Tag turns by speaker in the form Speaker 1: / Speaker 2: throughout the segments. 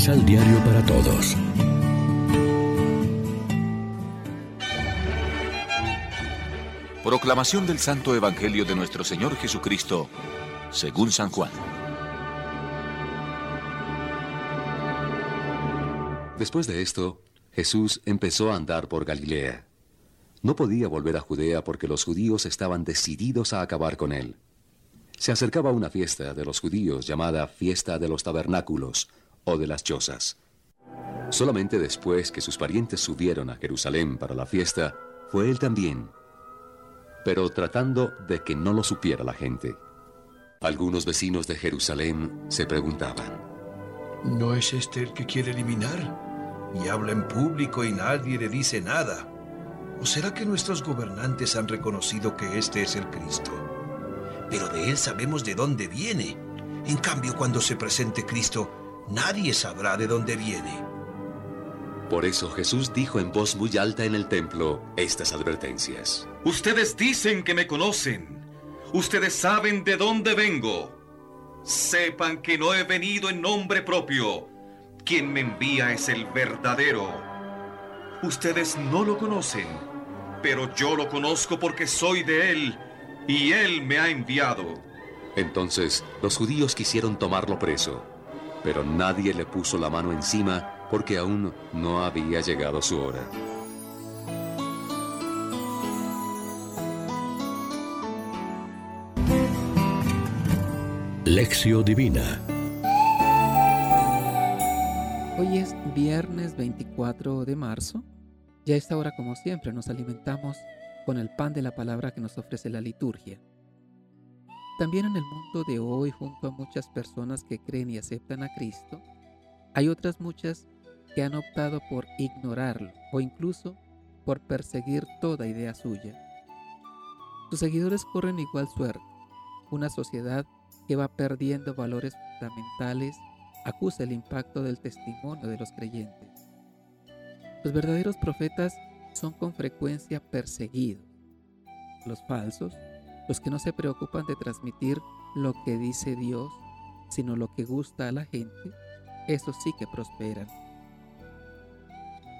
Speaker 1: Misal Diario para Todos.
Speaker 2: Proclamación del Santo Evangelio de nuestro Señor Jesucristo, según San Juan.
Speaker 3: Después de esto, Jesús empezó a andar por Galilea. No podía volver a Judea porque los judíos estaban decididos a acabar con él. Se acercaba una fiesta de los judíos llamada Fiesta de los Tabernáculos o de las Chozas. Solamente después que sus parientes subieron a Jerusalén para la fiesta, fue él también, pero tratando de que no lo supiera la gente. Algunos vecinos de Jerusalén se preguntaban,
Speaker 4: ¿no es este el que quiere eliminar? Y habla en público y nadie le dice nada. ¿O será que nuestros gobernantes han reconocido que este es el Cristo? Pero de él sabemos de dónde viene. En cambio, cuando se presente Cristo, nadie sabrá de dónde viene.
Speaker 3: Por eso Jesús dijo en voz muy alta en el templo estas advertencias.
Speaker 5: Ustedes dicen que me conocen. Ustedes saben de dónde vengo. Sepan que no he venido en nombre propio. Quien me envía es el verdadero. Ustedes no lo conocen, pero yo lo conozco porque soy de él y él me ha enviado.
Speaker 3: Entonces los judíos quisieron tomarlo preso, pero nadie le puso la mano encima porque aún no había llegado su hora.
Speaker 1: Lección Divina
Speaker 6: Hoy es viernes 24 de marzo. Ya a esta hora, como siempre, nos alimentamos con el pan de la palabra que nos ofrece la liturgia. También en el mundo de hoy, junto a muchas personas que creen y aceptan a Cristo, hay otras muchas que han optado por ignorarlo o incluso por perseguir toda idea suya. Sus seguidores corren igual suerte. Una sociedad que va perdiendo valores fundamentales acusa el impacto del testimonio de los creyentes. Los verdaderos profetas son con frecuencia perseguidos. Los falsos, los que no se preocupan de transmitir lo que dice Dios, sino lo que gusta a la gente, esos sí que prosperan.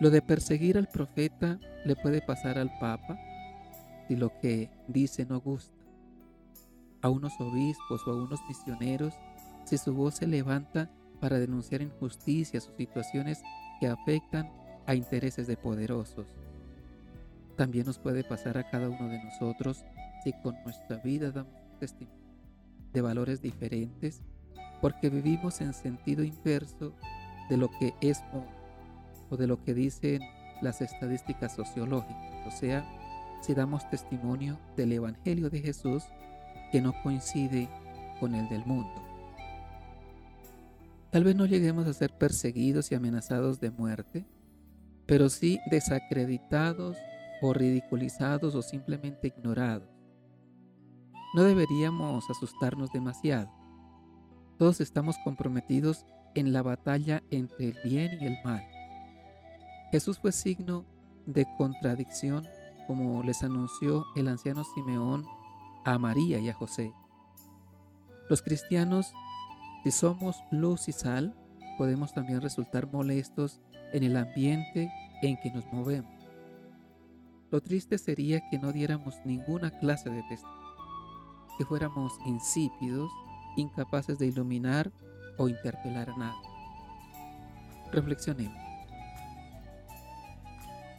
Speaker 6: Lo de perseguir al profeta le puede pasar al Papa si lo que dice no gusta. A unos obispos o a unos misioneros si su voz se levanta para denunciar injusticias o situaciones que afectan a intereses de poderosos. También nos puede pasar a cada uno de nosotros si con nuestra vida damos testimonio de valores diferentes porque vivimos en sentido inverso de lo que es o de lo que dicen las estadísticas sociológicas, o sea, si damos testimonio del Evangelio de Jesús que no coincide con el del mundo. Tal vez no lleguemos a ser perseguidos y amenazados de muerte, pero sí desacreditados o ridiculizados o simplemente ignorados. No deberíamos asustarnos demasiado. Todos estamos comprometidos en la batalla entre el bien y el mal. Jesús fue signo de contradicción como les anunció el anciano Simeón a María y a José. Los cristianos, si somos luz y sal, podemos también resultar molestos en el ambiente en que nos movemos. Lo triste sería que no diéramos ninguna clase de testimonio, que fuéramos insípidos, incapaces de iluminar o interpelar a nadie. Reflexionemos.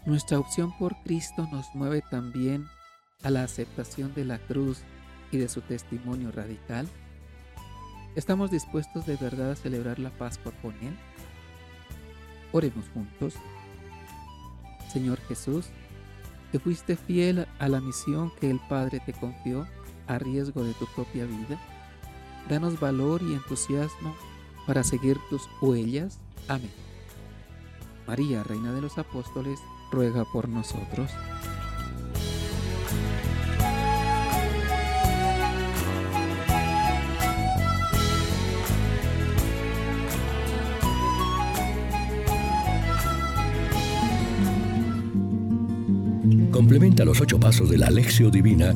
Speaker 6: Nuestra opción por Cristo nos mueve también a la aceptación de la cruz y de su testimonio radical. ¿Estamos dispuestos de verdad a celebrar la Pascua con Él? Oremos juntos. Señor Jesús, que fuiste fiel a la misión que el Padre te confió a riesgo de tu propia vida, danos valor y entusiasmo para seguir tus huellas. Amén. María, Reina de los Apóstoles, ruega por nosotros.
Speaker 1: Complementa los ocho pasos de la Alexio Divina